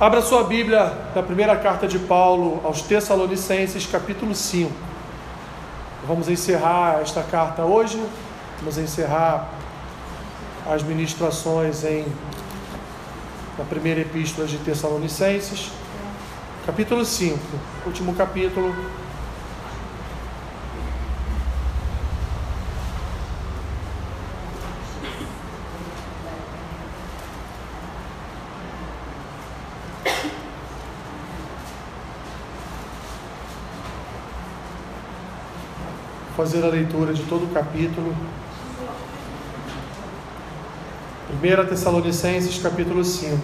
Abra sua Bíblia na primeira carta de Paulo aos Tessalonicenses, capítulo 5. Vamos encerrar esta carta hoje, vamos encerrar as ministrações em na primeira epístola de Tessalonicenses, capítulo 5, último capítulo fazer a leitura de todo o capítulo. 1 Tessalonicenses, capítulo 5.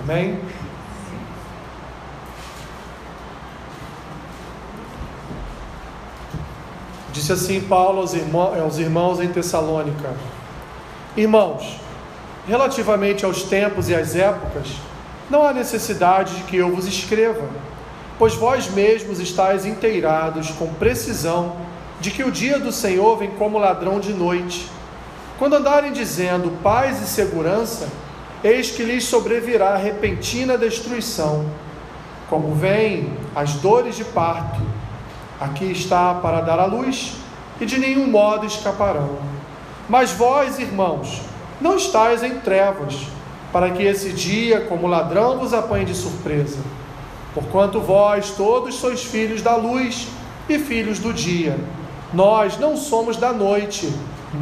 Amém? Disse assim Paulo aos irmãos, aos irmãos em Tessalônica: Irmãos, relativamente aos tempos e às épocas, não há necessidade de que eu vos escreva, pois vós mesmos estáis inteirados com precisão de que o dia do Senhor vem como ladrão de noite. Quando andarem dizendo paz e segurança, eis que lhes sobrevirá repentina destruição, como vêm as dores de parto. Aqui está para dar à luz, e de nenhum modo escaparão. Mas vós, irmãos, não estais em trevas, para que esse dia, como ladrão, vos apanhe de surpresa. Porquanto vós todos sois filhos da luz e filhos do dia. Nós não somos da noite,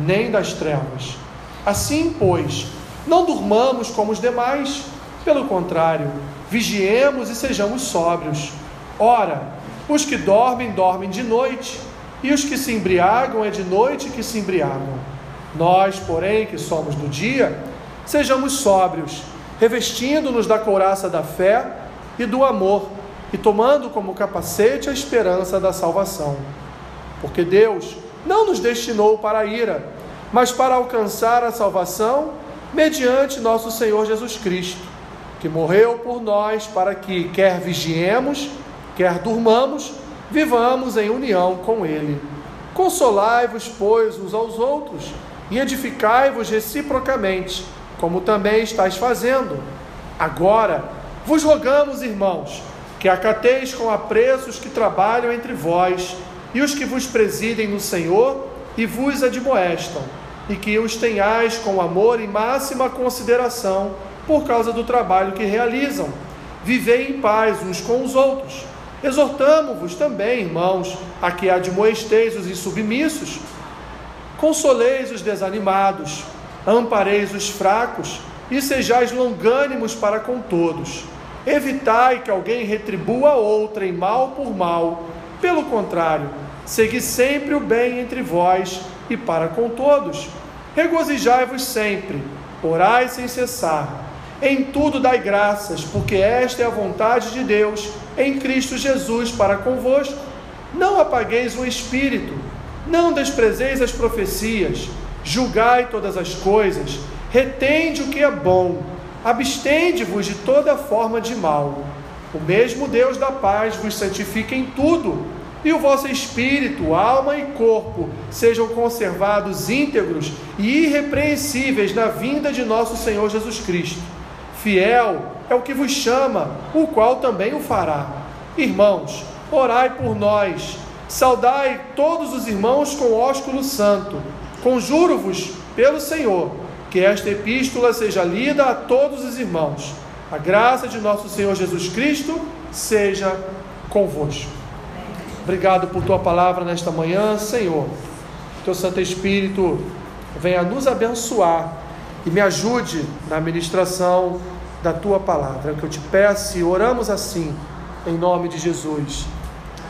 nem das trevas. Assim, pois, não durmamos como os demais, pelo contrário, vigiemos e sejamos sóbrios. Ora, os que dormem, dormem de noite, e os que se embriagam, é de noite que se embriagam. Nós, porém, que somos do dia, sejamos sóbrios, revestindo-nos da couraça da fé e do amor, e tomando como capacete a esperança da salvação. Porque Deus não nos destinou para a ira, mas para alcançar a salvação mediante nosso Senhor Jesus Cristo, que morreu por nós para que, quer vigiemos, quer durmamos, vivamos em união com Ele. Consolai-vos, pois, uns aos outros e edificai-vos reciprocamente, como também estáis fazendo. Agora, vos rogamos, irmãos, que acateis com apreço os que trabalham entre vós e os que vos presidem no Senhor e vos admoestam, e que os tenhais com amor e máxima consideração por causa do trabalho que realizam. Vivei em paz uns com os outros. Exortamo-vos também, irmãos, a que admoesteis os insubmissos Consoleis os desanimados, ampareis os fracos e sejais longânimos para com todos. Evitai que alguém retribua outrem mal por mal. Pelo contrário, segui sempre o bem entre vós e para com todos. Regozijai-vos sempre, orai sem cessar. Em tudo dai graças, porque esta é a vontade de Deus em Cristo Jesus para convosco. Não apagueis o espírito não desprezeis as profecias, julgai todas as coisas, retende o que é bom, abstende-vos de toda forma de mal. O mesmo Deus da paz vos santifique em tudo, e o vosso espírito, alma e corpo sejam conservados íntegros e irrepreensíveis na vinda de nosso Senhor Jesus Cristo. Fiel é o que vos chama, o qual também o fará. Irmãos, orai por nós Saudai todos os irmãos com ósculo santo. Conjuro-vos pelo Senhor que esta epístola seja lida a todos os irmãos. A graça de nosso Senhor Jesus Cristo seja convosco. Obrigado por tua palavra nesta manhã, Senhor. Teu Santo Espírito venha nos abençoar e me ajude na ministração da tua palavra. É o que eu te peço e oramos assim, em nome de Jesus.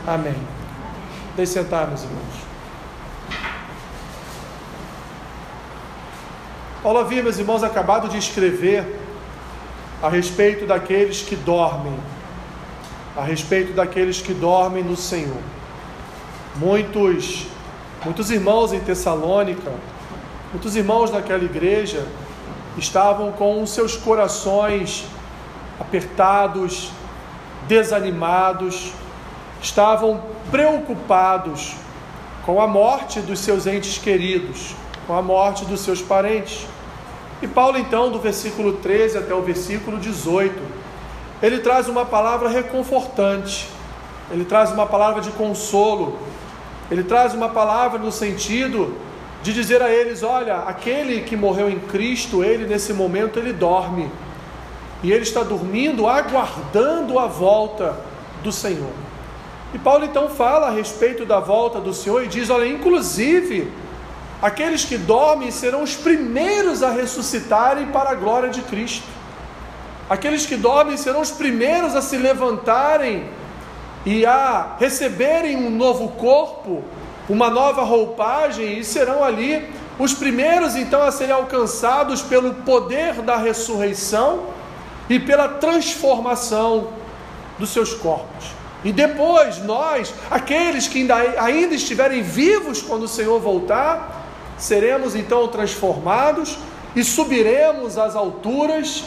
Amém. Deixe sentar, meus irmãos. Paulo havia, meus irmãos, acabado de escrever a respeito daqueles que dormem, a respeito daqueles que dormem no Senhor. Muitos, muitos irmãos em Tessalônica, muitos irmãos naquela igreja estavam com os seus corações apertados, desanimados, estavam preocupados com a morte dos seus entes queridos, com a morte dos seus parentes. E Paulo, então, do versículo 13 até o versículo 18, ele traz uma palavra reconfortante, ele traz uma palavra de consolo, ele traz uma palavra no sentido de dizer a eles: olha, aquele que morreu em Cristo, ele nesse momento ele dorme, e ele está dormindo, aguardando a volta do Senhor. E Paulo então fala a respeito da volta do Senhor e diz: olha, inclusive, aqueles que dormem serão os primeiros a ressuscitarem para a glória de Cristo. Aqueles que dormem serão os primeiros a se levantarem e a receberem um novo corpo, uma nova roupagem, e serão ali os primeiros então a serem alcançados pelo poder da ressurreição e pela transformação dos seus corpos. E depois nós, aqueles que ainda, ainda estiverem vivos quando o Senhor voltar, seremos então transformados e subiremos às alturas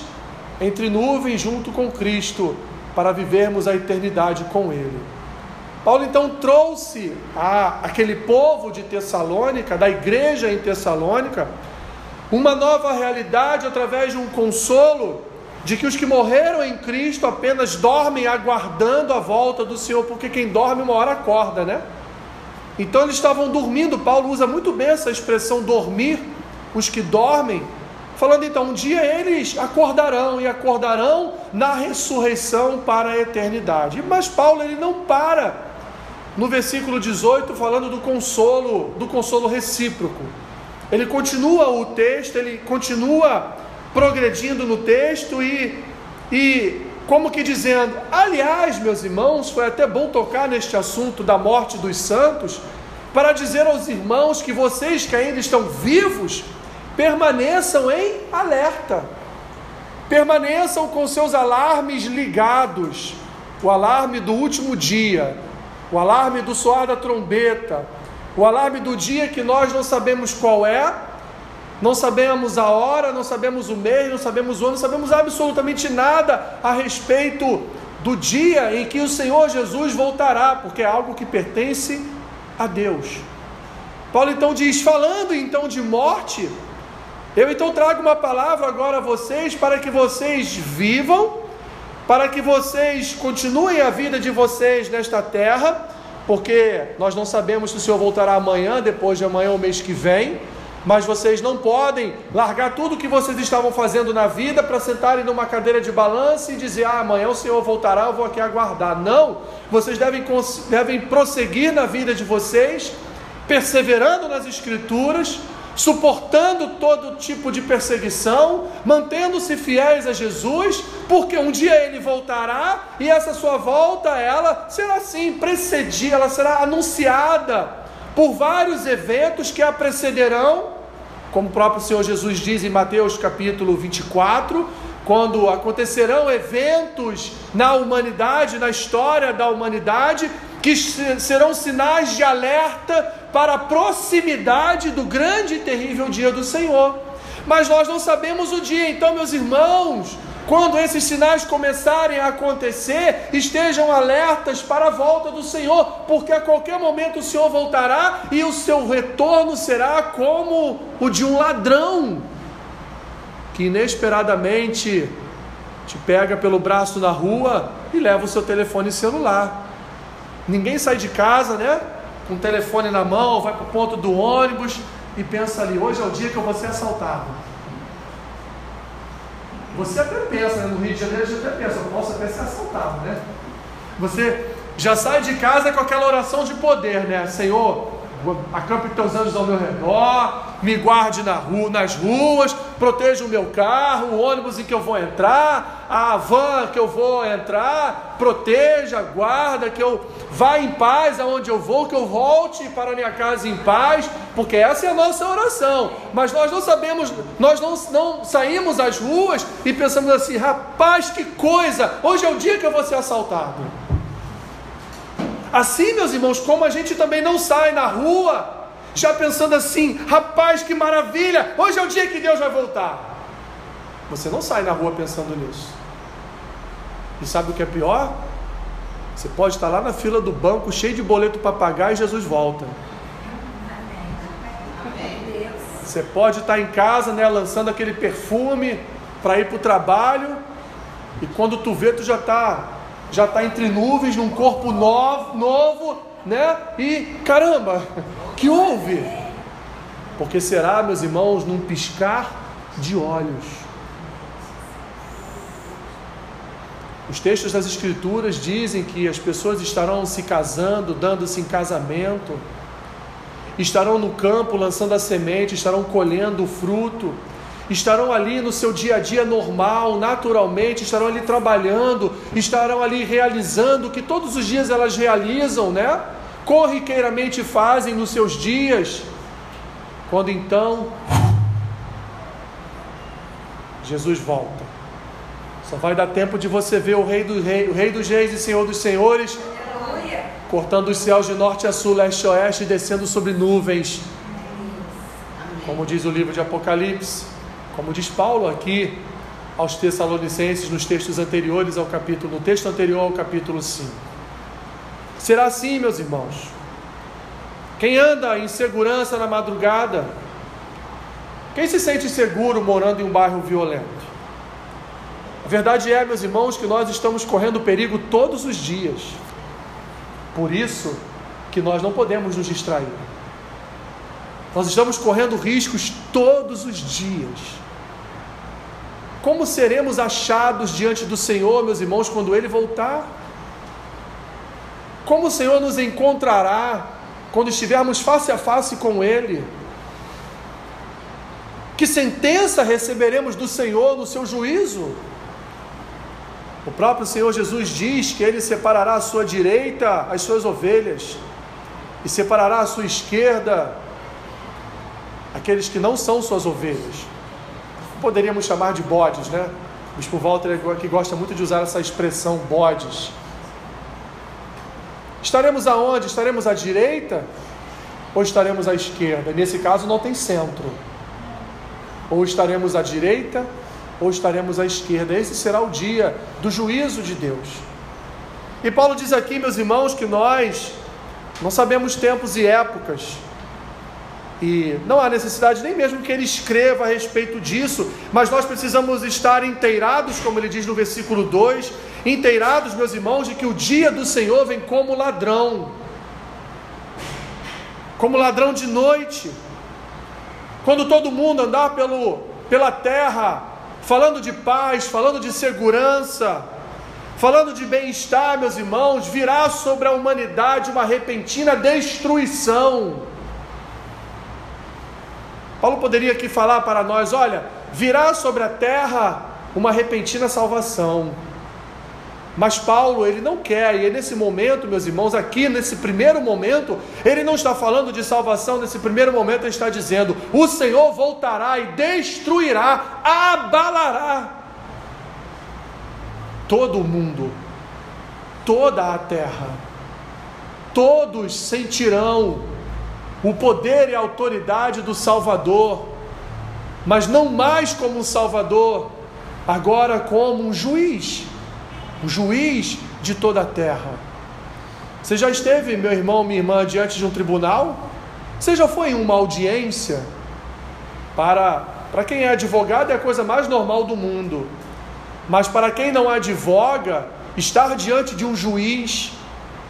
entre nuvens junto com Cristo para vivermos a eternidade com Ele. Paulo então trouxe a aquele povo de Tessalônica, da igreja em Tessalônica, uma nova realidade através de um consolo de que os que morreram em Cristo apenas dormem aguardando a volta do Senhor, porque quem dorme uma hora acorda, né? Então eles estavam dormindo, Paulo usa muito bem essa expressão dormir, os que dormem, falando então, um dia eles acordarão e acordarão na ressurreição para a eternidade. Mas Paulo ele não para no versículo 18 falando do consolo, do consolo recíproco. Ele continua o texto, ele continua progredindo no texto e, e como que dizendo: aliás, meus irmãos, foi até bom tocar neste assunto da morte dos santos, para dizer aos irmãos que vocês que ainda estão vivos, permaneçam em alerta, permaneçam com seus alarmes ligados. O alarme do último dia, o alarme do soar da trombeta, o alarme do dia que nós não sabemos qual é, não sabemos a hora, não sabemos o mês, não sabemos o ano, não sabemos absolutamente nada a respeito do dia em que o Senhor Jesus voltará, porque é algo que pertence a Deus. Paulo então diz: falando então de morte, eu então trago uma palavra agora a vocês para que vocês vivam, para que vocês continuem a vida de vocês nesta terra, porque nós não sabemos se o Senhor voltará amanhã, depois de amanhã ou mês que vem mas vocês não podem largar tudo que vocês estavam fazendo na vida para sentarem numa cadeira de balanço e dizer: ah, amanhã o Senhor voltará, eu vou aqui aguardar. Não, vocês devem, devem prosseguir na vida de vocês, perseverando nas Escrituras, suportando todo tipo de perseguição, mantendo-se fiéis a Jesus, porque um dia ele voltará e essa sua volta, ela será assim precedida, ela será anunciada por vários eventos que a precederão, como o próprio Senhor Jesus diz em Mateus capítulo 24, quando acontecerão eventos na humanidade, na história da humanidade, que serão sinais de alerta para a proximidade do grande e terrível dia do Senhor. Mas nós não sabemos o dia, então, meus irmãos, quando esses sinais começarem a acontecer, estejam alertas para a volta do Senhor, porque a qualquer momento o Senhor voltará e o seu retorno será como o de um ladrão que inesperadamente te pega pelo braço na rua e leva o seu telefone celular. Ninguém sai de casa, né? Com o telefone na mão, vai para o ponto do ônibus e pensa ali: hoje é o dia que eu vou ser assaltado. Você até pensa, né? no Rio de Janeiro, você até pensa, eu posso até ser assaltado, né? Você já sai de casa com aquela oração de poder, né? Senhor, acampe teus anjos ao meu redor, me guarde na rua, nas ruas, proteja o meu carro, o ônibus em que eu vou entrar, a van que eu vou entrar, proteja, guarda, que eu vá em paz aonde eu vou, que eu volte para a minha casa em paz, porque essa é a nossa oração. Mas nós não sabemos, nós não, não saímos às ruas e pensamos assim, rapaz, que coisa, hoje é o dia que eu vou ser assaltado. Assim, meus irmãos, como a gente também não sai na rua já pensando assim: rapaz, que maravilha, hoje é o dia que Deus vai voltar. Você não sai na rua pensando nisso. E sabe o que é pior? Você pode estar lá na fila do banco, cheio de boleto para pagar e Jesus volta. Você pode estar em casa, né, lançando aquele perfume para ir para o trabalho, e quando tu vê, tu já está já tá entre nuvens, num corpo novo, novo, né? E caramba, que houve? Porque será, meus irmãos, num piscar de olhos. Os textos das Escrituras dizem que as pessoas estarão se casando, dando-se em casamento, estarão no campo lançando a semente, estarão colhendo o fruto, estarão ali no seu dia a dia normal, naturalmente, estarão ali trabalhando, estarão ali realizando o que todos os dias elas realizam, né? Corriqueiramente fazem nos seus dias. Quando então Jesus volta. Só vai dar tempo de você ver o Rei, do rei, o rei dos Reis e Senhor dos Senhores cortando os céus de norte a sul, leste a oeste descendo sobre nuvens. Como diz o livro de Apocalipse, como diz Paulo aqui aos Tessalonicenses nos textos anteriores ao capítulo, no texto anterior ao capítulo 5. Será assim, meus irmãos. Quem anda em segurança na madrugada, quem se sente seguro morando em um bairro violento? A verdade é, meus irmãos, que nós estamos correndo perigo todos os dias. Por isso que nós não podemos nos distrair. Nós estamos correndo riscos todos os dias. Como seremos achados diante do Senhor, meus irmãos, quando Ele voltar? Como o Senhor nos encontrará quando estivermos face a face com Ele? Que sentença receberemos do Senhor no seu juízo? O próprio Senhor Jesus diz que ele separará à sua direita as suas ovelhas e separará à sua esquerda aqueles que não são suas ovelhas. Poderíamos chamar de bodes, né? O Bispo Walter que gosta muito de usar essa expressão bodes. Estaremos aonde? Estaremos à direita ou estaremos à esquerda? Nesse caso não tem centro. Ou estaremos à direita ou estaremos à esquerda. Esse será o dia do juízo de Deus. E Paulo diz aqui, meus irmãos, que nós não sabemos tempos e épocas. E não há necessidade nem mesmo que ele escreva a respeito disso, mas nós precisamos estar inteirados, como ele diz no versículo 2, inteirados, meus irmãos, de que o dia do Senhor vem como ladrão, como ladrão de noite. Quando todo mundo andar pelo, pela terra falando de paz, falando de segurança, falando de bem-estar, meus irmãos, virá sobre a humanidade uma repentina destruição. Paulo poderia aqui falar para nós: olha, virá sobre a terra uma repentina salvação. Mas Paulo, ele não quer, e é nesse momento, meus irmãos, aqui nesse primeiro momento, ele não está falando de salvação, nesse primeiro momento ele está dizendo: o Senhor voltará e destruirá, abalará todo o mundo, toda a terra. Todos sentirão o poder e a autoridade do Salvador, mas não mais como um Salvador, agora como um juiz o juiz de toda a terra. Você já esteve, meu irmão, minha irmã, diante de um tribunal? Você já foi em uma audiência? Para, para quem é advogado é a coisa mais normal do mundo. Mas para quem não advoga, estar diante de um juiz,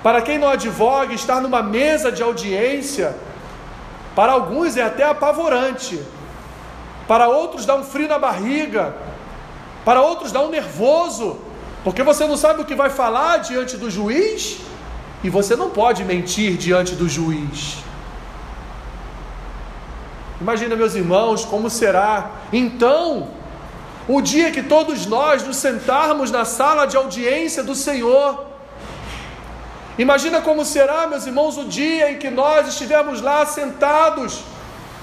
para quem não advoga, estar numa mesa de audiência, para alguns é até apavorante, para outros dá um frio na barriga, para outros dá um nervoso, porque você não sabe o que vai falar diante do juiz e você não pode mentir diante do juiz. Imagina, meus irmãos, como será então o dia que todos nós nos sentarmos na sala de audiência do Senhor. Imagina como será, meus irmãos, o dia em que nós estivermos lá sentados,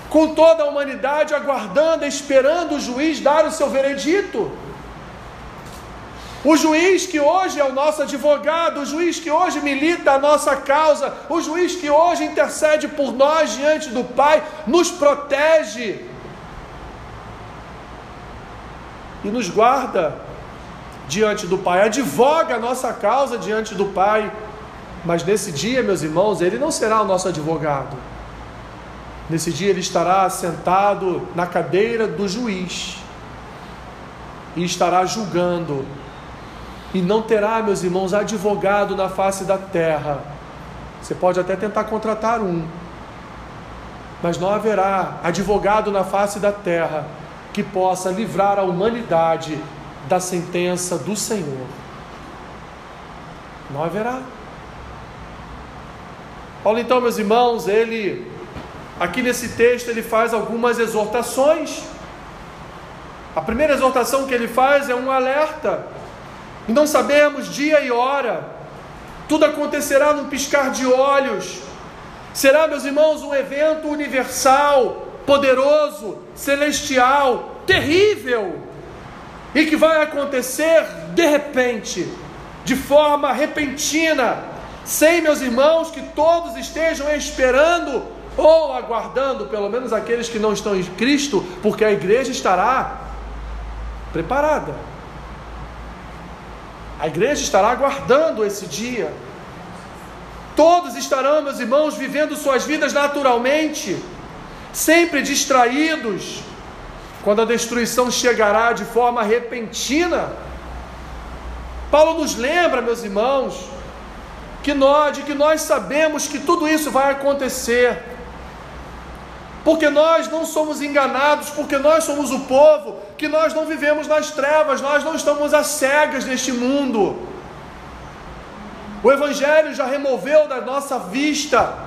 com toda a humanidade aguardando, esperando o juiz dar o seu veredito. O juiz que hoje é o nosso advogado, o juiz que hoje milita a nossa causa, o juiz que hoje intercede por nós diante do Pai, nos protege e nos guarda diante do Pai, advoga a nossa causa diante do Pai. Mas nesse dia, meus irmãos, ele não será o nosso advogado. Nesse dia ele estará sentado na cadeira do juiz e estará julgando. E não terá, meus irmãos, advogado na face da terra. Você pode até tentar contratar um, mas não haverá advogado na face da terra que possa livrar a humanidade da sentença do Senhor. Não haverá. Paulo, então, meus irmãos, ele, aqui nesse texto, ele faz algumas exortações. A primeira exortação que ele faz é um alerta. E não sabemos dia e hora, tudo acontecerá num piscar de olhos. Será, meus irmãos, um evento universal, poderoso, celestial, terrível, e que vai acontecer de repente, de forma repentina, sem, meus irmãos, que todos estejam esperando ou aguardando, pelo menos aqueles que não estão em Cristo, porque a igreja estará preparada. A igreja estará aguardando esse dia. Todos estarão, meus irmãos, vivendo suas vidas naturalmente, sempre distraídos, quando a destruição chegará de forma repentina. Paulo nos lembra, meus irmãos, que nós, de que nós sabemos que tudo isso vai acontecer. Porque nós não somos enganados, porque nós somos o povo, que nós não vivemos nas trevas, nós não estamos às cegas neste mundo. O Evangelho já removeu da nossa vista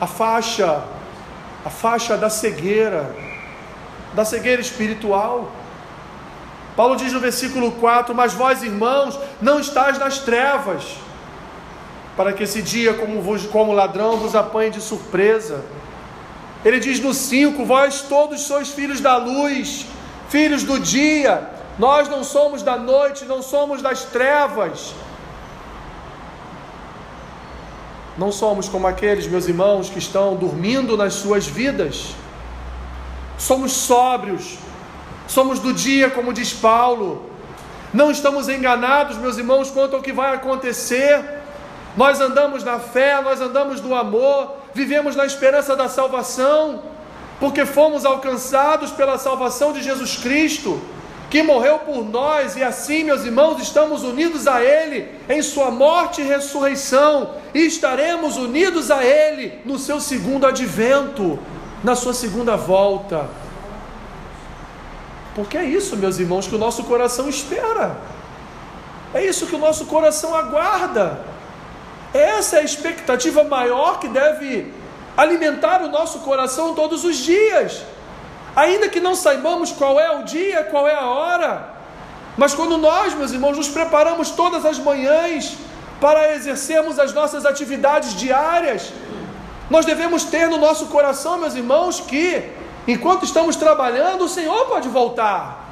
a faixa, a faixa da cegueira, da cegueira espiritual. Paulo diz no versículo 4: Mas vós, irmãos, não estáis nas trevas, para que esse dia, como, vos, como ladrão, vos apanhe de surpresa. Ele diz no 5: Vós todos sois filhos da luz, filhos do dia. Nós não somos da noite, não somos das trevas. Não somos como aqueles, meus irmãos, que estão dormindo nas suas vidas. Somos sóbrios, somos do dia, como diz Paulo. Não estamos enganados, meus irmãos, quanto ao que vai acontecer. Nós andamos na fé, nós andamos no amor, vivemos na esperança da salvação, porque fomos alcançados pela salvação de Jesus Cristo que morreu por nós, e assim, meus irmãos, estamos unidos a Ele em Sua morte e ressurreição, e estaremos unidos a Ele no seu segundo advento, na Sua segunda volta. Porque é isso, meus irmãos, que o nosso coração espera, é isso que o nosso coração aguarda, essa é a expectativa maior que deve alimentar o nosso coração todos os dias. Ainda que não saibamos qual é o dia, qual é a hora, mas quando nós, meus irmãos, nos preparamos todas as manhãs para exercermos as nossas atividades diárias, nós devemos ter no nosso coração, meus irmãos, que enquanto estamos trabalhando, o Senhor pode voltar.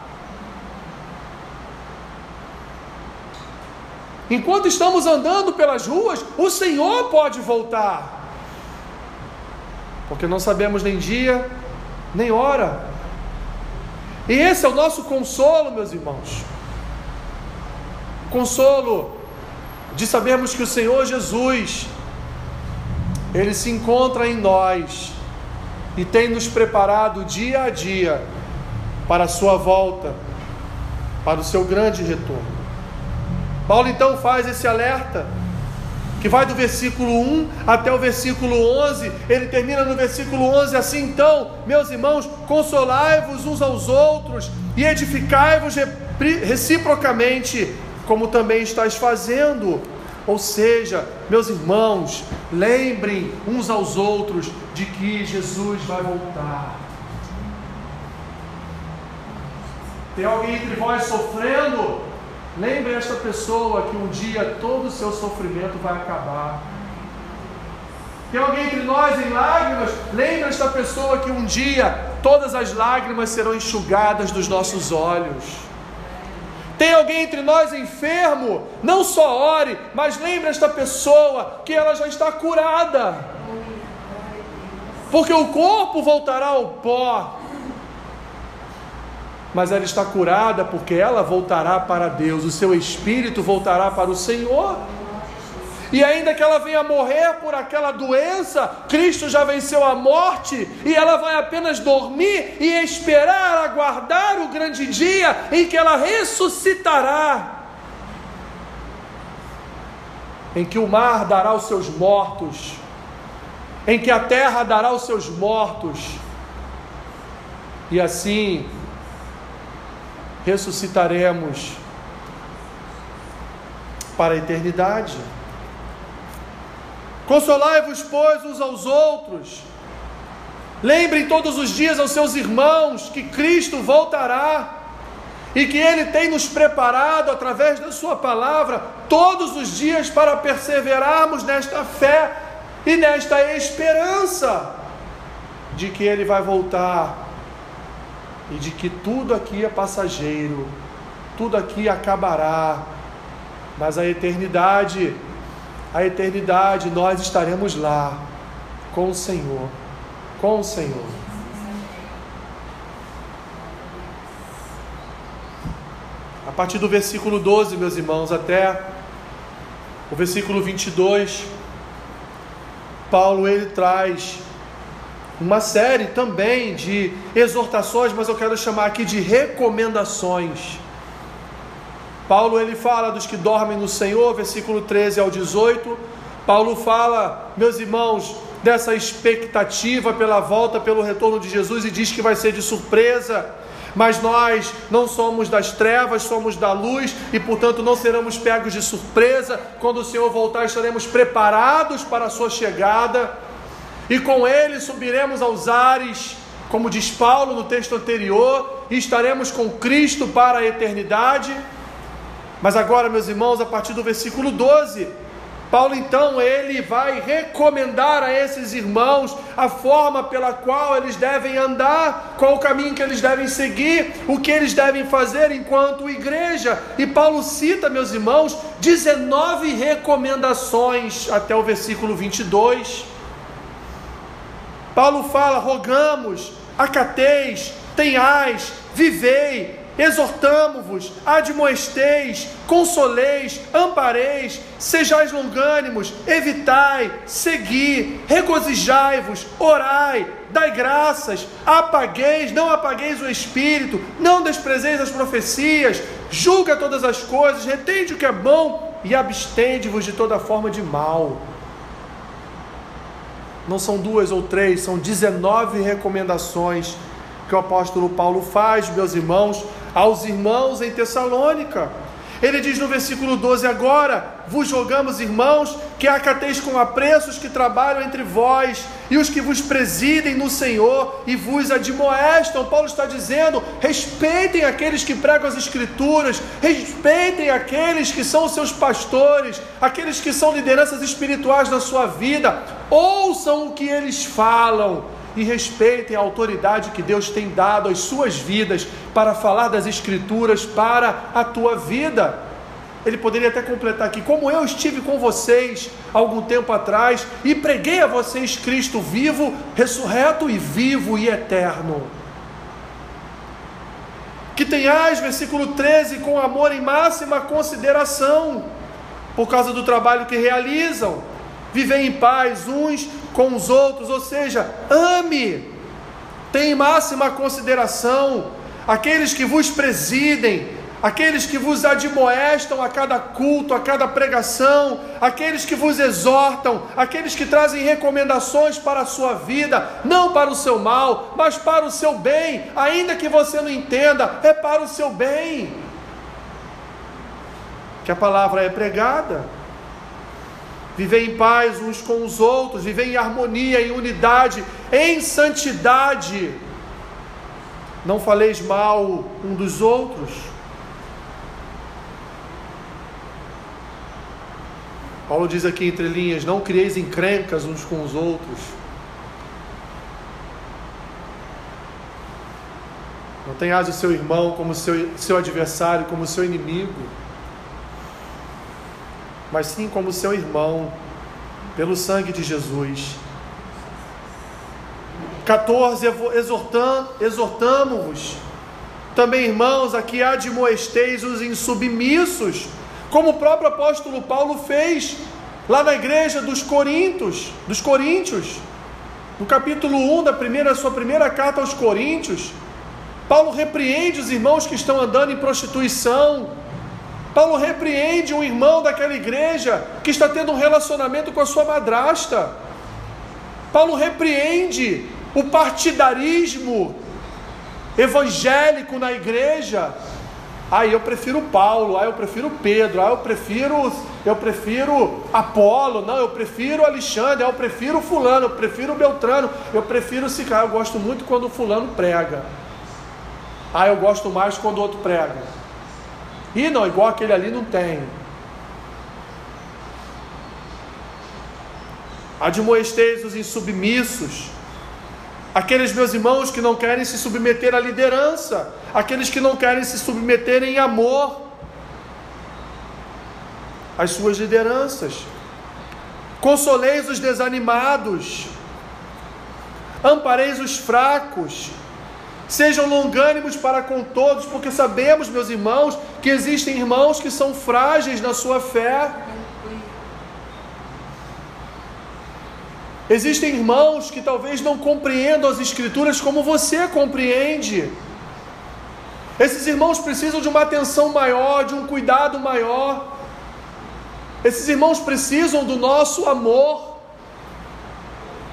Enquanto estamos andando pelas ruas, o Senhor pode voltar. Porque não sabemos nem dia, nem hora. E esse é o nosso consolo, meus irmãos. Consolo de sabermos que o Senhor Jesus, Ele se encontra em nós e tem nos preparado dia a dia para a Sua volta, para o seu grande retorno. Paulo então faz esse alerta que vai do versículo 1 até o versículo 11, ele termina no versículo 11 assim: então, meus irmãos, consolai-vos uns aos outros e edificai-vos reciprocamente, como também estáis fazendo. Ou seja, meus irmãos, lembrem uns aos outros de que Jesus vai voltar. Tem alguém entre vós sofrendo? Lembre esta pessoa que um dia todo o seu sofrimento vai acabar. Tem alguém entre nós em lágrimas? Lembre esta pessoa que um dia todas as lágrimas serão enxugadas dos nossos olhos. Tem alguém entre nós enfermo? Não só ore, mas lembre esta pessoa que ela já está curada. Porque o corpo voltará ao pó, mas ela está curada porque ela voltará para Deus, o seu espírito voltará para o Senhor. E ainda que ela venha morrer por aquela doença, Cristo já venceu a morte e ela vai apenas dormir e esperar, aguardar o grande dia em que ela ressuscitará. Em que o mar dará os seus mortos, em que a terra dará os seus mortos, e assim ressuscitaremos para a eternidade. Consolai-vos, pois, uns aos outros. Lembrem todos os dias aos seus irmãos que Cristo voltará e que Ele tem nos preparado através da Sua palavra todos os dias para perseverarmos nesta fé e nesta esperança de que Ele vai voltar e de que tudo aqui é passageiro, tudo aqui acabará, mas a eternidade a eternidade, nós estaremos lá com o Senhor, com o Senhor. A partir do versículo 12, meus irmãos, até o versículo 22, Paulo ele traz uma série também de exortações, mas eu quero chamar aqui de recomendações Paulo ele fala dos que dormem no Senhor, versículo 13 ao 18. Paulo fala, meus irmãos, dessa expectativa pela volta, pelo retorno de Jesus e diz que vai ser de surpresa. Mas nós não somos das trevas, somos da luz e, portanto, não seremos pegos de surpresa. Quando o Senhor voltar, estaremos preparados para a sua chegada e com ele subiremos aos ares, como diz Paulo no texto anterior, e estaremos com Cristo para a eternidade. Mas agora, meus irmãos, a partir do versículo 12, Paulo então ele vai recomendar a esses irmãos a forma pela qual eles devem andar, qual o caminho que eles devem seguir, o que eles devem fazer enquanto igreja. E Paulo cita, meus irmãos, 19 recomendações até o versículo 22. Paulo fala: rogamos, acateis, tenhais, vivei, exortamo-vos, admoesteis, consoleis, ampareis, sejais longânimos, evitai, segui, regozijai-vos, orai, dai graças, apagueis, não apagueis o espírito, não desprezeis as profecias, julga todas as coisas, retende o que é bom e abstende-vos de toda forma de mal. Não são duas ou três, são 19 recomendações que o apóstolo Paulo faz, meus irmãos, aos irmãos em Tessalônica. Ele diz no versículo 12: Agora vos rogamos, irmãos, que acateis com apreço os que trabalham entre vós e os que vos presidem no Senhor e vos admoestam. Paulo está dizendo: respeitem aqueles que pregam as Escrituras, respeitem aqueles que são seus pastores, aqueles que são lideranças espirituais na sua vida, ouçam o que eles falam e respeitem a autoridade que Deus tem dado às suas vidas para falar das Escrituras para a tua vida. Ele poderia até completar aqui: como eu estive com vocês algum tempo atrás e preguei a vocês Cristo vivo, ressurreto e vivo e eterno. Que tenhais, versículo 13, com amor em máxima consideração, por causa do trabalho que realizam. Vivem em paz uns com os outros, ou seja, ame, tem máxima consideração aqueles que vos presidem, aqueles que vos admoestam a cada culto, a cada pregação, aqueles que vos exortam, aqueles que trazem recomendações para a sua vida, não para o seu mal, mas para o seu bem, ainda que você não entenda, é para o seu bem. Que a palavra é pregada viver em paz uns com os outros, viver em harmonia, em unidade, em santidade. Não faleis mal um dos outros. Paulo diz aqui entre linhas: não crieis encrencas uns com os outros. Não tenhas o seu irmão como seu, seu adversário, como seu inimigo mas sim como seu irmão, pelo sangue de Jesus. 14. Exortamo-vos Também, irmãos, aqui admoesteis os insubmissos, como o próprio apóstolo Paulo fez lá na igreja dos Coríntios, dos Coríntios, no capítulo 1 da primeira sua primeira carta aos Coríntios, Paulo repreende os irmãos que estão andando em prostituição. Paulo repreende um irmão daquela igreja que está tendo um relacionamento com a sua madrasta. Paulo repreende o partidarismo evangélico na igreja. Aí eu prefiro Paulo, aí eu prefiro Pedro, aí eu prefiro, eu prefiro Apolo, não, eu prefiro Alexandre, eu prefiro fulano, eu prefiro Beltrano, eu prefiro esse cara, eu gosto muito quando fulano prega. Ah, eu gosto mais quando outro prega. E não, igual aquele ali não tem. Admoesteis os insubmissos aqueles meus irmãos que não querem se submeter à liderança, aqueles que não querem se submeter em amor às suas lideranças. Consoleis os desanimados, ampareis os fracos, sejam longânimos para com todos, porque sabemos, meus irmãos, que existem irmãos que são frágeis na sua fé Existem irmãos que talvez não compreendam as Escrituras como você compreende. Esses irmãos precisam de uma atenção maior, de um cuidado maior. Esses irmãos precisam do nosso amor.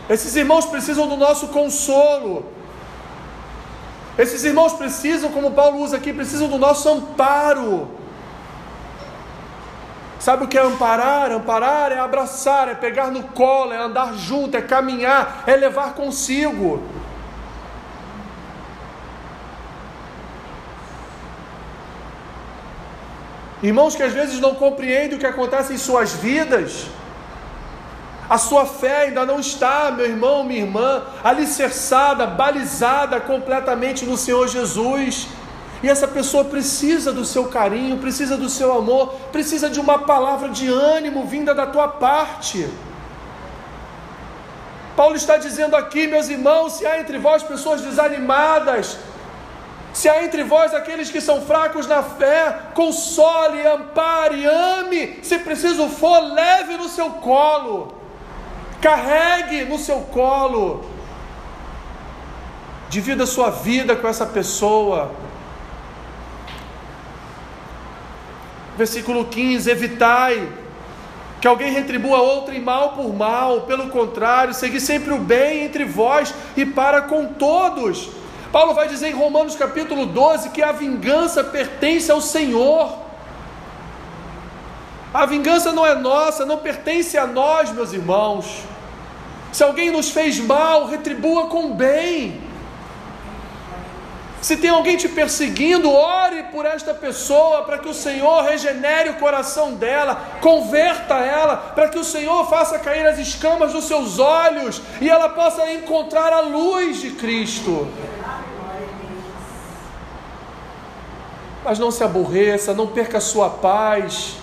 Esses irmãos precisam do nosso consolo. Esses irmãos precisam, como Paulo usa aqui, precisam do nosso amparo. Sabe o que é amparar? Amparar é abraçar, é pegar no colo, é andar junto, é caminhar, é levar consigo. Irmãos que às vezes não compreendem o que acontece em suas vidas, a sua fé ainda não está, meu irmão, minha irmã, alicerçada, balizada completamente no Senhor Jesus. E essa pessoa precisa do seu carinho, precisa do seu amor, precisa de uma palavra de ânimo vinda da tua parte. Paulo está dizendo aqui, meus irmãos, se há entre vós pessoas desanimadas, se há entre vós aqueles que são fracos na fé, console, ampare, ame, se preciso for, leve no seu colo, carregue no seu colo, divida sua vida com essa pessoa versículo 15: Evitai que alguém retribua outro em mal por mal, pelo contrário, segui sempre o bem entre vós e para com todos. Paulo vai dizer em Romanos capítulo 12 que a vingança pertence ao Senhor. A vingança não é nossa, não pertence a nós, meus irmãos. Se alguém nos fez mal, retribua com bem. Se tem alguém te perseguindo, ore por esta pessoa para que o Senhor regenere o coração dela, converta ela, para que o Senhor faça cair as escamas dos seus olhos e ela possa encontrar a luz de Cristo. Mas não se aborreça, não perca a sua paz.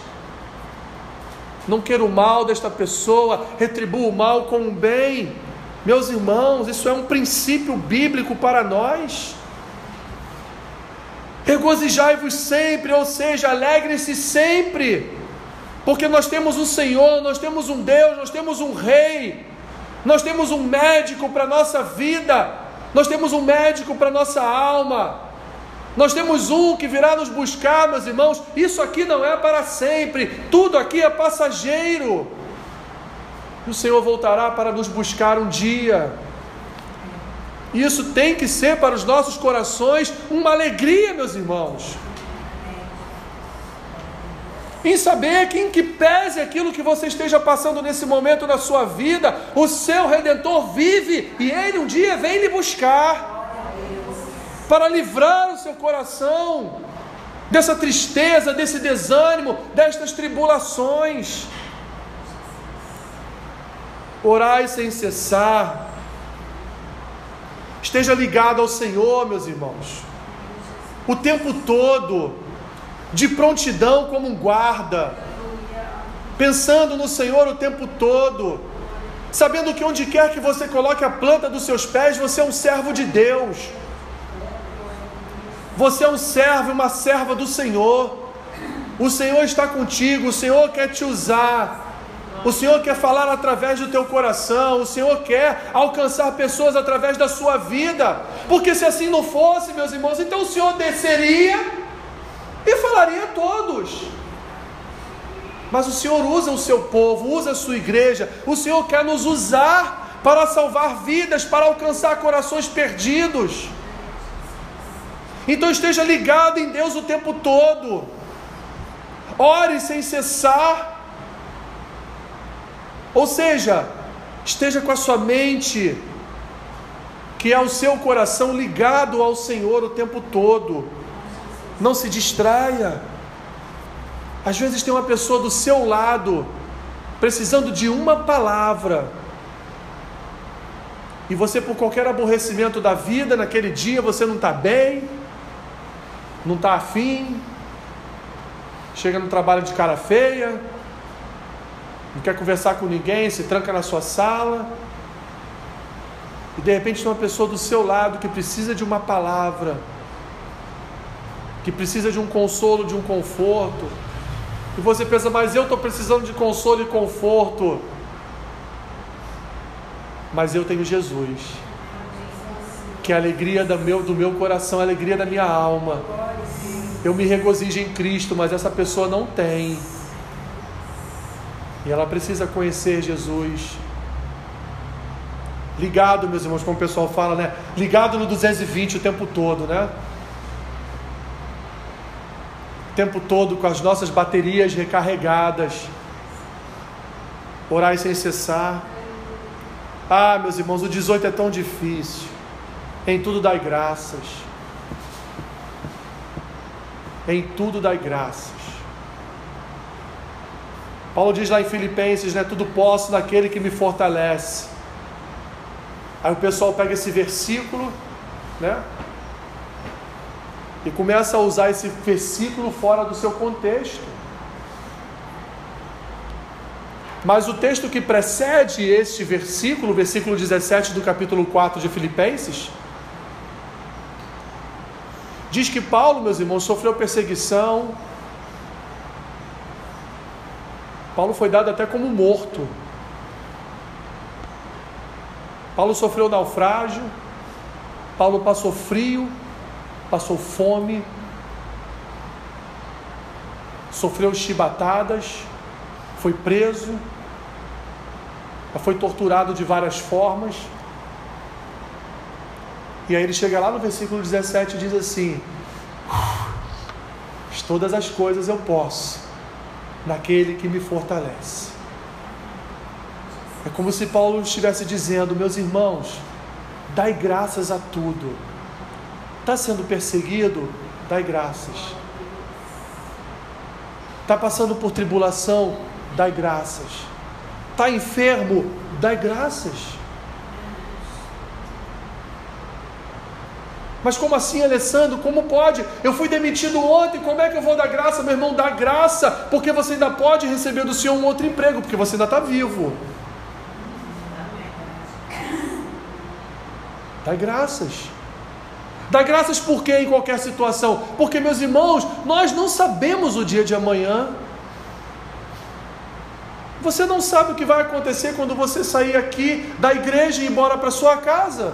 Não queira o mal desta pessoa, retribua o mal com o bem. Meus irmãos, isso é um princípio bíblico para nós. Regozijai-vos sempre, ou seja, alegrem-se sempre, porque nós temos um Senhor, nós temos um Deus, nós temos um Rei, nós temos um médico para a nossa vida, nós temos um médico para a nossa alma, nós temos um que virá nos buscar, meus irmãos. Isso aqui não é para sempre, tudo aqui é passageiro. O Senhor voltará para nos buscar um dia. Isso tem que ser para os nossos corações uma alegria, meus irmãos. Em saber que, em que pese aquilo que você esteja passando nesse momento na sua vida, o seu redentor vive e ele um dia vem lhe buscar para livrar o seu coração dessa tristeza, desse desânimo, destas tribulações. Orai sem cessar, Esteja ligado ao Senhor, meus irmãos, o tempo todo, de prontidão como um guarda, pensando no Senhor o tempo todo, sabendo que onde quer que você coloque a planta dos seus pés, você é um servo de Deus. Você é um servo e uma serva do Senhor. O Senhor está contigo, o Senhor quer te usar. O Senhor quer falar através do teu coração, o Senhor quer alcançar pessoas através da sua vida. Porque se assim não fosse, meus irmãos, então o Senhor desceria e falaria a todos. Mas o Senhor usa o seu povo, usa a sua igreja. O Senhor quer nos usar para salvar vidas, para alcançar corações perdidos. Então esteja ligado em Deus o tempo todo. Ore sem cessar. Ou seja, esteja com a sua mente, que é o seu coração ligado ao Senhor o tempo todo. Não se distraia. Às vezes tem uma pessoa do seu lado precisando de uma palavra. E você, por qualquer aborrecimento da vida, naquele dia você não está bem, não está afim, chega no trabalho de cara feia, não quer conversar com ninguém, se tranca na sua sala, e de repente tem uma pessoa do seu lado que precisa de uma palavra, que precisa de um consolo, de um conforto, e você pensa, mas eu estou precisando de consolo e conforto, mas eu tenho Jesus que é a alegria do meu, do meu coração, a alegria da minha alma. Eu me regozijo em Cristo, mas essa pessoa não tem. E ela precisa conhecer Jesus. Ligado, meus irmãos, como o pessoal fala, né? Ligado no 220 o tempo todo, né? O tempo todo com as nossas baterias recarregadas. Orar sem cessar. Ah, meus irmãos, o 18 é tão difícil. Em tudo dai graças. Em tudo dai graças. Paulo diz lá em Filipenses, né? Tudo posso naquele que me fortalece. Aí o pessoal pega esse versículo, né? E começa a usar esse versículo fora do seu contexto. Mas o texto que precede este versículo, versículo 17 do capítulo 4 de Filipenses, Diz que Paulo, meus irmãos, sofreu perseguição. Paulo foi dado até como morto. Paulo sofreu naufrágio. Paulo passou frio, passou fome, sofreu chibatadas, foi preso, foi torturado de várias formas. E aí ele chega lá no versículo 17 e diz assim: Todas as coisas eu posso naquele que me fortalece. É como se Paulo estivesse dizendo: Meus irmãos, dai graças a tudo. Está sendo perseguido? Dai graças. Está passando por tribulação? Dai graças. Está enfermo? Dai graças. Mas como assim, Alessandro? Como pode? Eu fui demitido ontem, como é que eu vou dar graça? Meu irmão, dá graça, porque você ainda pode receber do Senhor um outro emprego, porque você ainda está vivo. Dá graças. Dá graças por quê em qualquer situação? Porque, meus irmãos, nós não sabemos o dia de amanhã. Você não sabe o que vai acontecer quando você sair aqui da igreja e ir embora para sua casa.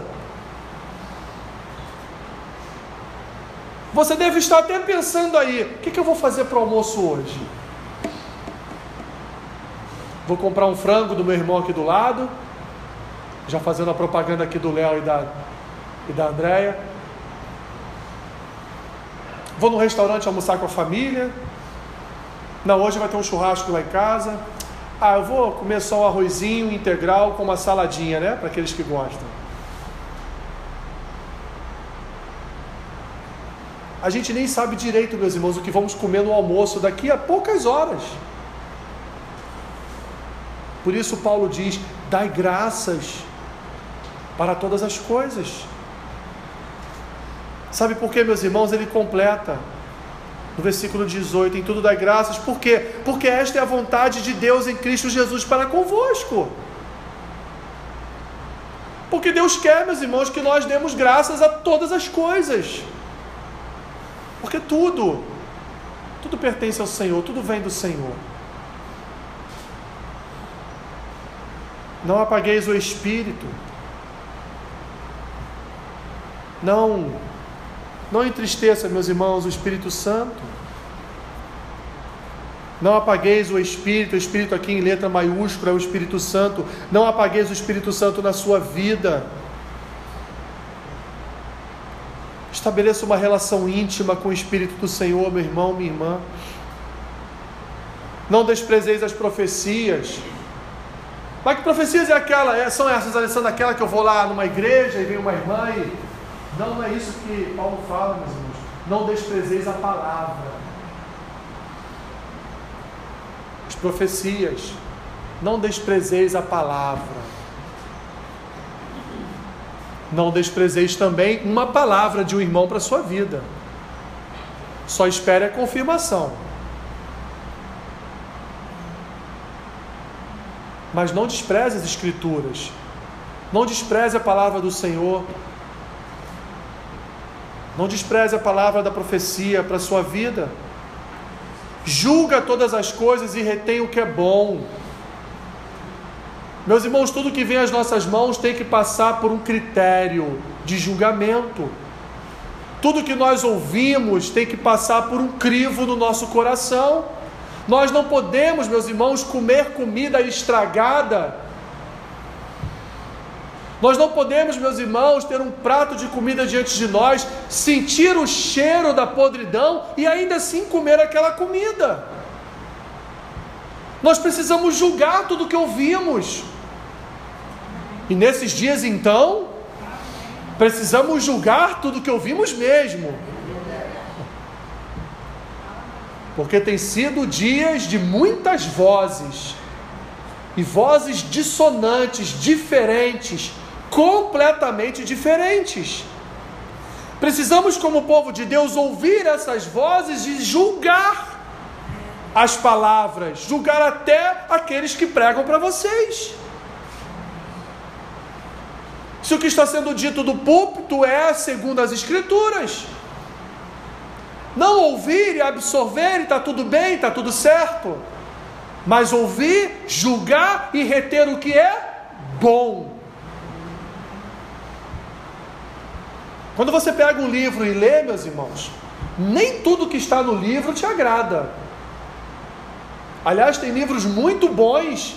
Você deve estar até pensando aí: o que, que eu vou fazer para o almoço hoje? Vou comprar um frango do meu irmão aqui do lado, já fazendo a propaganda aqui do Léo e da, e da Andréia. Vou no restaurante almoçar com a família. Não, hoje vai ter um churrasco lá em casa. Ah, eu vou comer só um arrozinho integral com uma saladinha, né? Para aqueles que gostam. A gente nem sabe direito, meus irmãos, o que vamos comer no almoço daqui a poucas horas. Por isso, Paulo diz: dai graças para todas as coisas. Sabe por quê, meus irmãos? Ele completa no versículo 18: em tudo dai graças, por quê? Porque esta é a vontade de Deus em Cristo Jesus para convosco. Porque Deus quer, meus irmãos, que nós demos graças a todas as coisas. Porque tudo, tudo pertence ao Senhor, tudo vem do Senhor. Não apagueis o espírito. Não não entristeça, meus irmãos, o Espírito Santo. Não apagueis o Espírito, o Espírito aqui em letra maiúscula é o Espírito Santo. Não apagueis o Espírito Santo na sua vida. Estabeleça uma relação íntima com o Espírito do Senhor, meu irmão, minha irmã. Não desprezeis as profecias. Mas que profecias é aquela? É, são essas, Alessandra, aquela que eu vou lá numa igreja e vem uma irmã e. Não, não é isso que Paulo fala, meus irmãos. Não desprezeis a palavra. As profecias. Não desprezeis a palavra. Não desprezeis também uma palavra de um irmão para sua vida. Só espere a confirmação. Mas não despreze as Escrituras. Não despreze a palavra do Senhor. Não despreze a palavra da profecia para a sua vida. Julga todas as coisas e retém o que é bom. Meus irmãos, tudo que vem às nossas mãos tem que passar por um critério de julgamento. Tudo que nós ouvimos tem que passar por um crivo no nosso coração. Nós não podemos, meus irmãos, comer comida estragada. Nós não podemos, meus irmãos, ter um prato de comida diante de nós, sentir o cheiro da podridão e ainda assim comer aquela comida. Nós precisamos julgar tudo que ouvimos. E nesses dias, então, precisamos julgar tudo que ouvimos mesmo. Porque tem sido dias de muitas vozes, e vozes dissonantes, diferentes, completamente diferentes. Precisamos, como povo de Deus, ouvir essas vozes e julgar as palavras, julgar até aqueles que pregam para vocês. Se o que está sendo dito do púlpito é segundo as Escrituras, não ouvir e absorver, está tudo bem, está tudo certo, mas ouvir, julgar e reter o que é bom. Quando você pega um livro e lê, meus irmãos, nem tudo que está no livro te agrada. Aliás, tem livros muito bons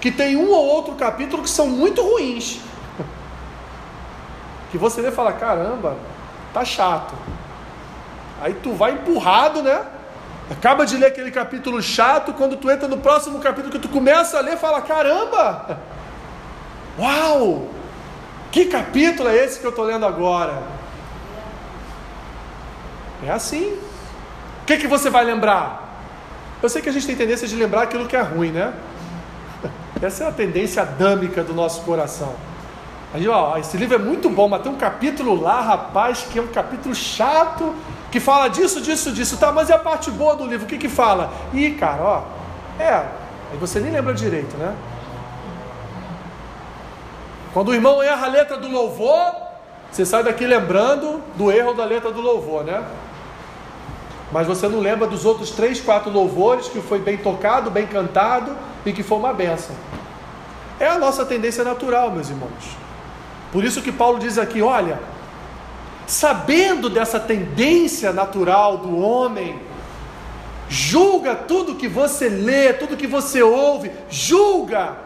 que tem um ou outro capítulo que são muito ruins. Que você lê e fala: caramba, tá chato. Aí tu vai empurrado, né? Acaba de ler aquele capítulo chato, quando tu entra no próximo capítulo que tu começa a ler, fala: caramba! Uau! Que capítulo é esse que eu estou lendo agora? É assim. O que, que você vai lembrar? Eu sei que a gente tem tendência de lembrar aquilo que é ruim, né? Essa é a tendência adâmica do nosso coração. Aí, ó, esse livro é muito bom, mas tem um capítulo lá, rapaz, que é um capítulo chato, que fala disso, disso, disso, tá? Mas e a parte boa do livro? O que que fala? Ih, cara, ó, é, aí você nem lembra direito, né? Quando o irmão erra a letra do louvor, você sai daqui lembrando do erro da letra do louvor, né? Mas você não lembra dos outros três, quatro louvores que foi bem tocado, bem cantado e que foi uma benção. É a nossa tendência natural, meus irmãos. Por isso que Paulo diz aqui: olha, sabendo dessa tendência natural do homem, julga tudo que você lê, tudo que você ouve, julga.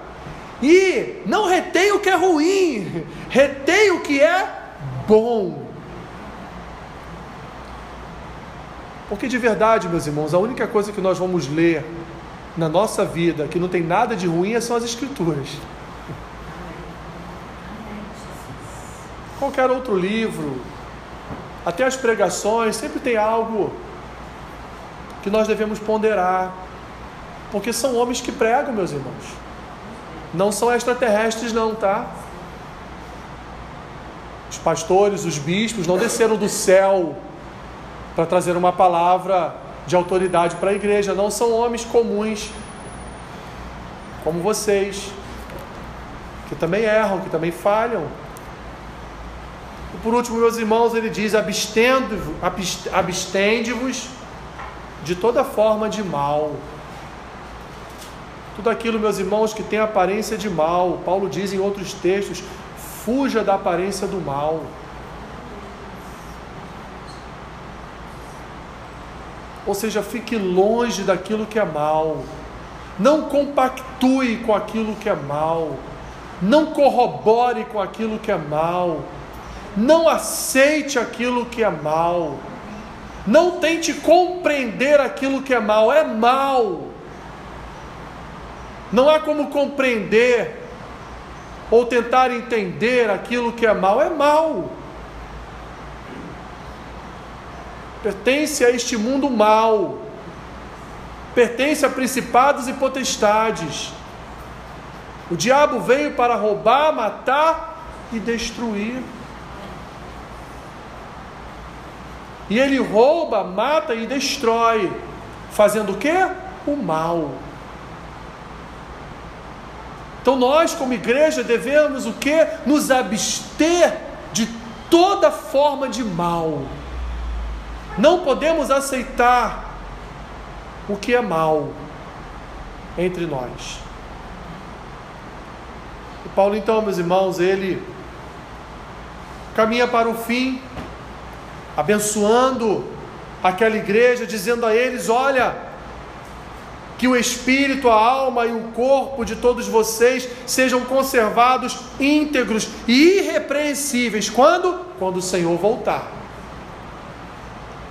E não retém o que é ruim, retém o que é bom. Porque de verdade, meus irmãos, a única coisa que nós vamos ler na nossa vida que não tem nada de ruim são as Escrituras. Qualquer outro livro, até as pregações, sempre tem algo que nós devemos ponderar. Porque são homens que pregam, meus irmãos. Não são extraterrestres, não, tá? Os pastores, os bispos não desceram do céu para trazer uma palavra de autoridade para a igreja. Não são homens comuns, como vocês, que também erram, que também falham. E por último, meus irmãos, ele diz: abstende-vos de toda forma de mal. Tudo aquilo, meus irmãos, que tem aparência de mal. Paulo diz em outros textos: fuja da aparência do mal. Ou seja, fique longe daquilo que é mal. Não compactue com aquilo que é mal. Não corrobore com aquilo que é mal. Não aceite aquilo que é mal. Não tente compreender aquilo que é mal. É mal. Não há como compreender ou tentar entender aquilo que é mal. É mal. Pertence a este mundo mal, pertence a principados e potestades. O diabo veio para roubar, matar e destruir. E ele rouba, mata e destrói, fazendo o que? O mal. Então nós, como igreja, devemos o que? Nos abster de toda forma de mal. Não podemos aceitar o que é mal entre nós. O Paulo, então, meus irmãos, ele caminha para o fim, abençoando aquela igreja, dizendo a eles: Olha, que o espírito, a alma e o corpo de todos vocês sejam conservados íntegros e irrepreensíveis. Quando? Quando o Senhor voltar.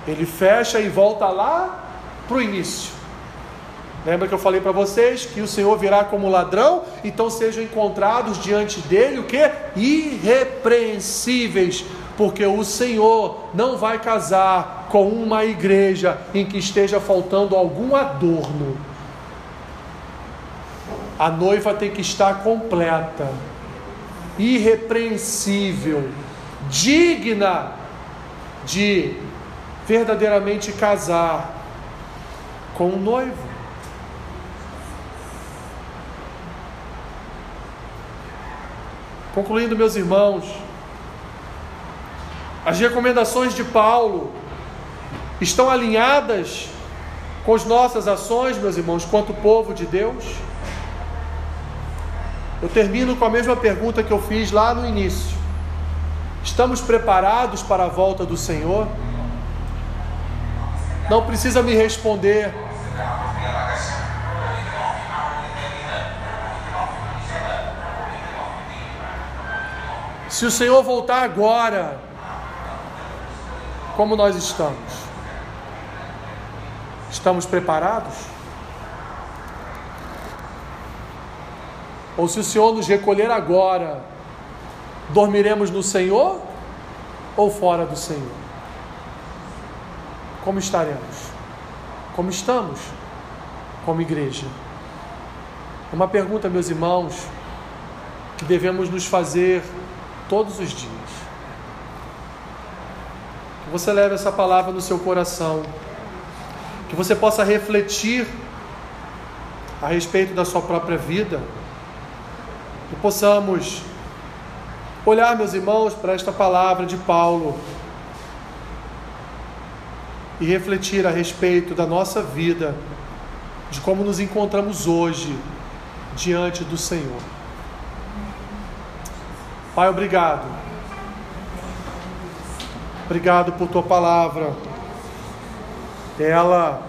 Ele fecha e volta lá para o início. Lembra que eu falei para vocês que o Senhor virá como ladrão, então sejam encontrados diante dele o que? Irrepreensíveis, porque o Senhor não vai casar com uma igreja em que esteja faltando algum adorno. A noiva tem que estar completa, irrepreensível, digna de verdadeiramente casar com um noivo. Concluindo, meus irmãos, as recomendações de Paulo estão alinhadas com as nossas ações, meus irmãos, quanto povo de Deus? Eu termino com a mesma pergunta que eu fiz lá no início. Estamos preparados para a volta do Senhor? Não precisa me responder. Se o Senhor voltar agora, como nós estamos? Estamos preparados? Ou se o Senhor nos recolher agora, dormiremos no Senhor ou fora do Senhor? Como estaremos? Como estamos como igreja? Uma pergunta, meus irmãos, que devemos nos fazer todos os dias. Que você leve essa palavra no seu coração, que você possa refletir a respeito da sua própria vida, que possamos olhar, meus irmãos, para esta palavra de Paulo e refletir a respeito da nossa vida, de como nos encontramos hoje diante do Senhor. Pai, obrigado. Obrigado por tua palavra. Ela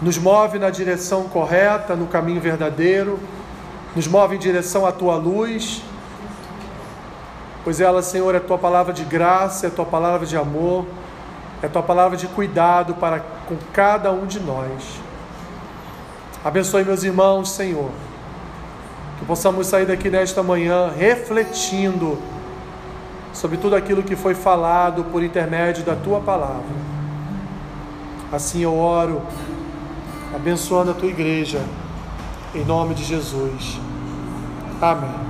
nos move na direção correta, no caminho verdadeiro, nos move em direção à tua luz, pois ela, Senhor, é tua palavra de graça, é tua palavra de amor é tua palavra de cuidado para com cada um de nós. Abençoe meus irmãos, Senhor. Que possamos sair daqui nesta manhã refletindo sobre tudo aquilo que foi falado por intermédio da tua palavra. Assim eu oro, abençoando a tua igreja, em nome de Jesus. Amém.